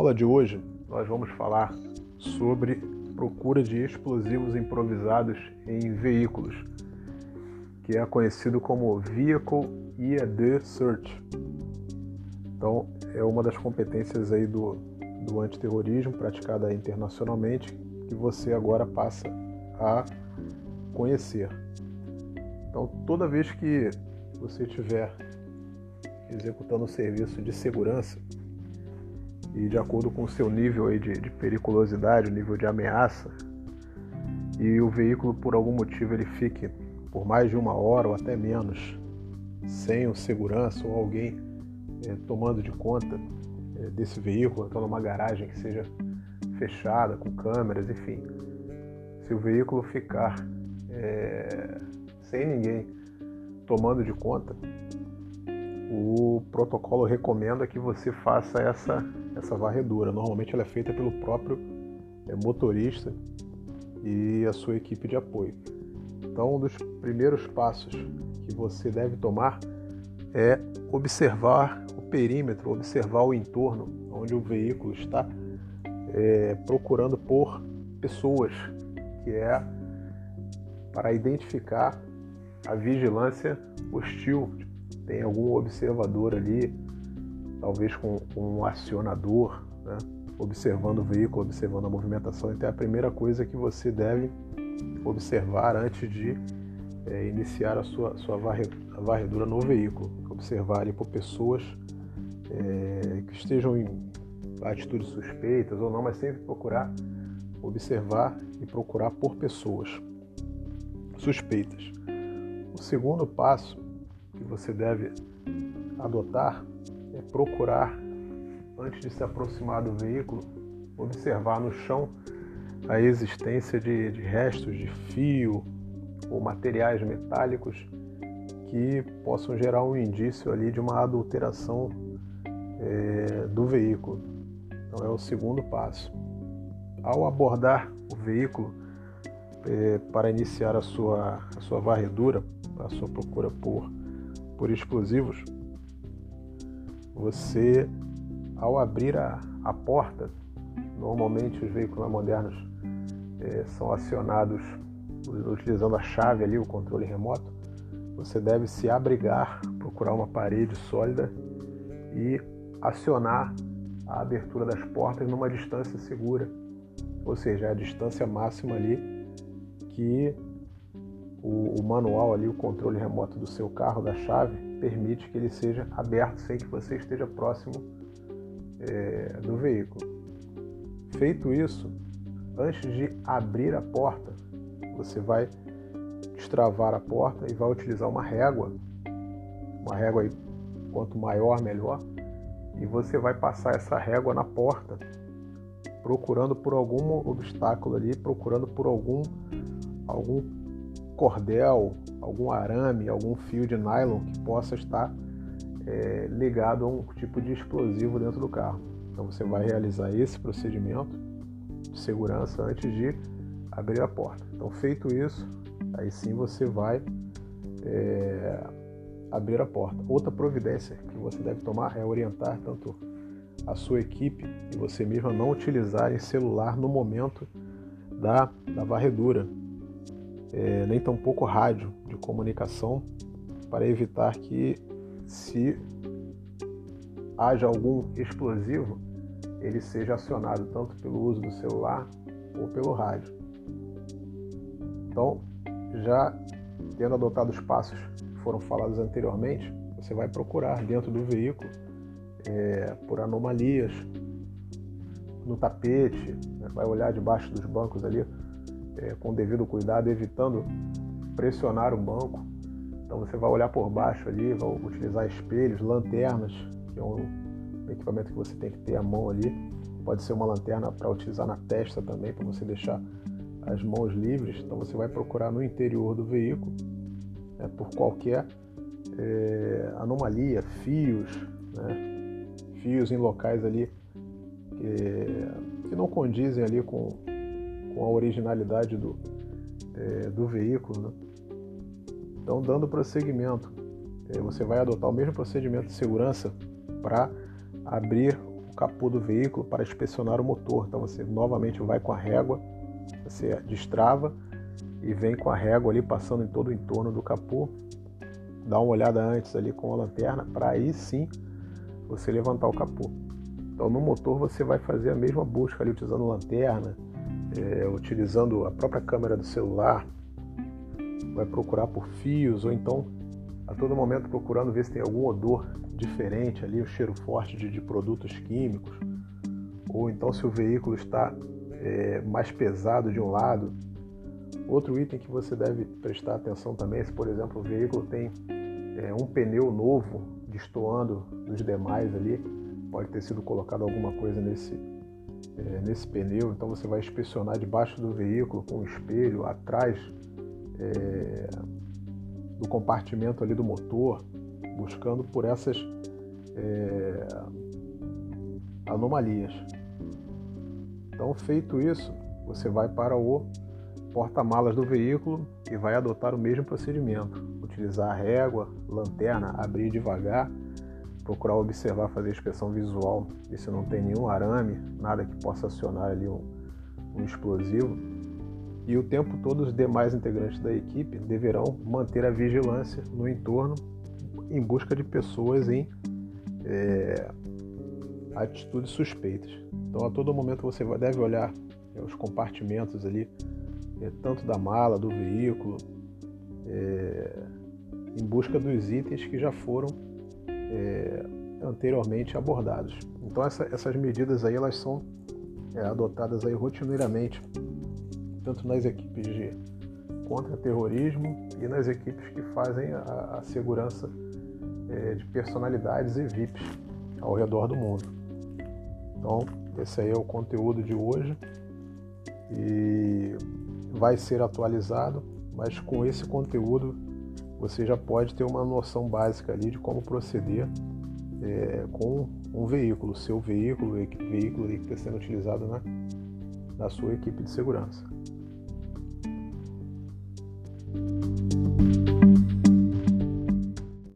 aula de hoje, nós vamos falar sobre procura de explosivos improvisados em veículos, que é conhecido como Vehicle EAD Search. Então, é uma das competências aí do, do antiterrorismo praticada internacionalmente que você agora passa a conhecer. Então, toda vez que você estiver executando um serviço de segurança e de acordo com o seu nível aí de, de periculosidade, o nível de ameaça, e o veículo por algum motivo ele fique por mais de uma hora ou até menos sem o segurança ou alguém é, tomando de conta é, desse veículo, então numa garagem que seja fechada, com câmeras, enfim. Se o veículo ficar é, sem ninguém tomando de conta, o protocolo recomenda que você faça essa, essa varredura. Normalmente ela é feita pelo próprio é, motorista e a sua equipe de apoio. Então, um dos primeiros passos que você deve tomar é observar o perímetro, observar o entorno onde o veículo está, é, procurando por pessoas, que é para identificar a vigilância hostil tem algum observador ali, talvez com, um acionador, né? observando o veículo, observando a movimentação. Então é a primeira coisa que você deve observar antes de é, iniciar a sua, sua varredura no veículo. Observar ali por pessoas é, que estejam em atitudes suspeitas ou não, mas sempre procurar observar e procurar por pessoas suspeitas. O segundo passo que você deve adotar é procurar, antes de se aproximar do veículo, observar no chão a existência de, de restos de fio ou materiais metálicos que possam gerar um indício ali de uma adulteração é, do veículo. Então é o segundo passo. Ao abordar o veículo é, para iniciar a sua, a sua varredura, a sua procura por por explosivos, você, ao abrir a, a porta, normalmente os veículos modernos é, são acionados utilizando a chave ali, o controle remoto, você deve se abrigar, procurar uma parede sólida e acionar a abertura das portas numa distância segura, ou seja, a distância máxima ali que o, o, manual ali, o controle remoto do seu carro, da chave, permite que ele seja aberto sem que você esteja próximo é, do veículo. Feito isso, antes de abrir a porta, você vai destravar a porta e vai utilizar uma régua, uma régua aí, quanto maior melhor, e você vai passar essa régua na porta, procurando por algum obstáculo ali, procurando por algum algum cordel, algum arame, algum fio de nylon que possa estar é, ligado a um tipo de explosivo dentro do carro. Então você vai realizar esse procedimento de segurança antes de abrir a porta. Então feito isso, aí sim você vai é, abrir a porta. Outra providência que você deve tomar é orientar tanto a sua equipe e você mesmo a não utilizarem celular no momento da, da varredura é, nem tampouco rádio de comunicação, para evitar que, se haja algum explosivo, ele seja acionado tanto pelo uso do celular ou pelo rádio. Então, já tendo adotado os passos que foram falados anteriormente, você vai procurar dentro do veículo é, por anomalias no tapete, né? vai olhar debaixo dos bancos ali é, com devido cuidado, evitando pressionar o banco. Então você vai olhar por baixo ali, vai utilizar espelhos, lanternas, que é um equipamento que você tem que ter a mão ali. Pode ser uma lanterna para utilizar na testa também, para você deixar as mãos livres. Então você vai procurar no interior do veículo né, por qualquer é, anomalia, fios, né, fios em locais ali que, que não condizem ali com, com a originalidade do, é, do veículo. Né? Então, dando prosseguimento, é, você vai adotar o mesmo procedimento de segurança para abrir o capô do veículo para inspecionar o motor. Então você novamente vai com a régua, você destrava e vem com a régua ali passando em todo o entorno do capô. Dá uma olhada antes ali com a lanterna para aí sim você levantar o capô. Então no motor você vai fazer a mesma busca ali utilizando lanterna, é, utilizando a própria câmera do celular, vai procurar por fios ou então a todo momento procurando ver se tem algum odor diferente ali, um cheiro forte de, de, produtos químicos, ou então se o veículo está é, mais pesado de um lado. Outro item que você deve prestar atenção também é se, por exemplo, o veículo tem é, um pneu novo destoando dos demais ali, pode ter sido colocado alguma coisa nesse, é, nesse pneu, então você vai inspecionar debaixo do veículo com um espelho atrás é, do compartimento ali do motor, buscando por essas é, anomalias. Então, feito isso, você vai para o porta-malas do veículo e vai adotar o mesmo procedimento. Utilizar a régua, lanterna, abrir devagar, procurar observar, fazer inspeção visual, ver se não tem nenhum arame, nada que possa acionar ali um, um explosivo e o tempo todo os demais integrantes da equipe deverão manter a vigilância no entorno em busca de pessoas em é, atitudes suspeitas. Então, a todo momento você deve olhar é, os compartimentos ali, é, tanto da mala, do veículo, é, em busca dos itens que já foram é, anteriormente abordados. Então, essa, essas medidas aí elas são é, adotadas aí rotineiramente tanto nas equipes de contra-terrorismo e nas equipes que fazem a, a segurança é, de personalidades e VIPs ao redor do mundo. Então, esse aí é o conteúdo de hoje e vai ser atualizado, mas com esse conteúdo você já pode ter uma noção básica ali de como proceder é, com um veículo, seu veículo, o veículo que está sendo utilizado na, na sua equipe de segurança.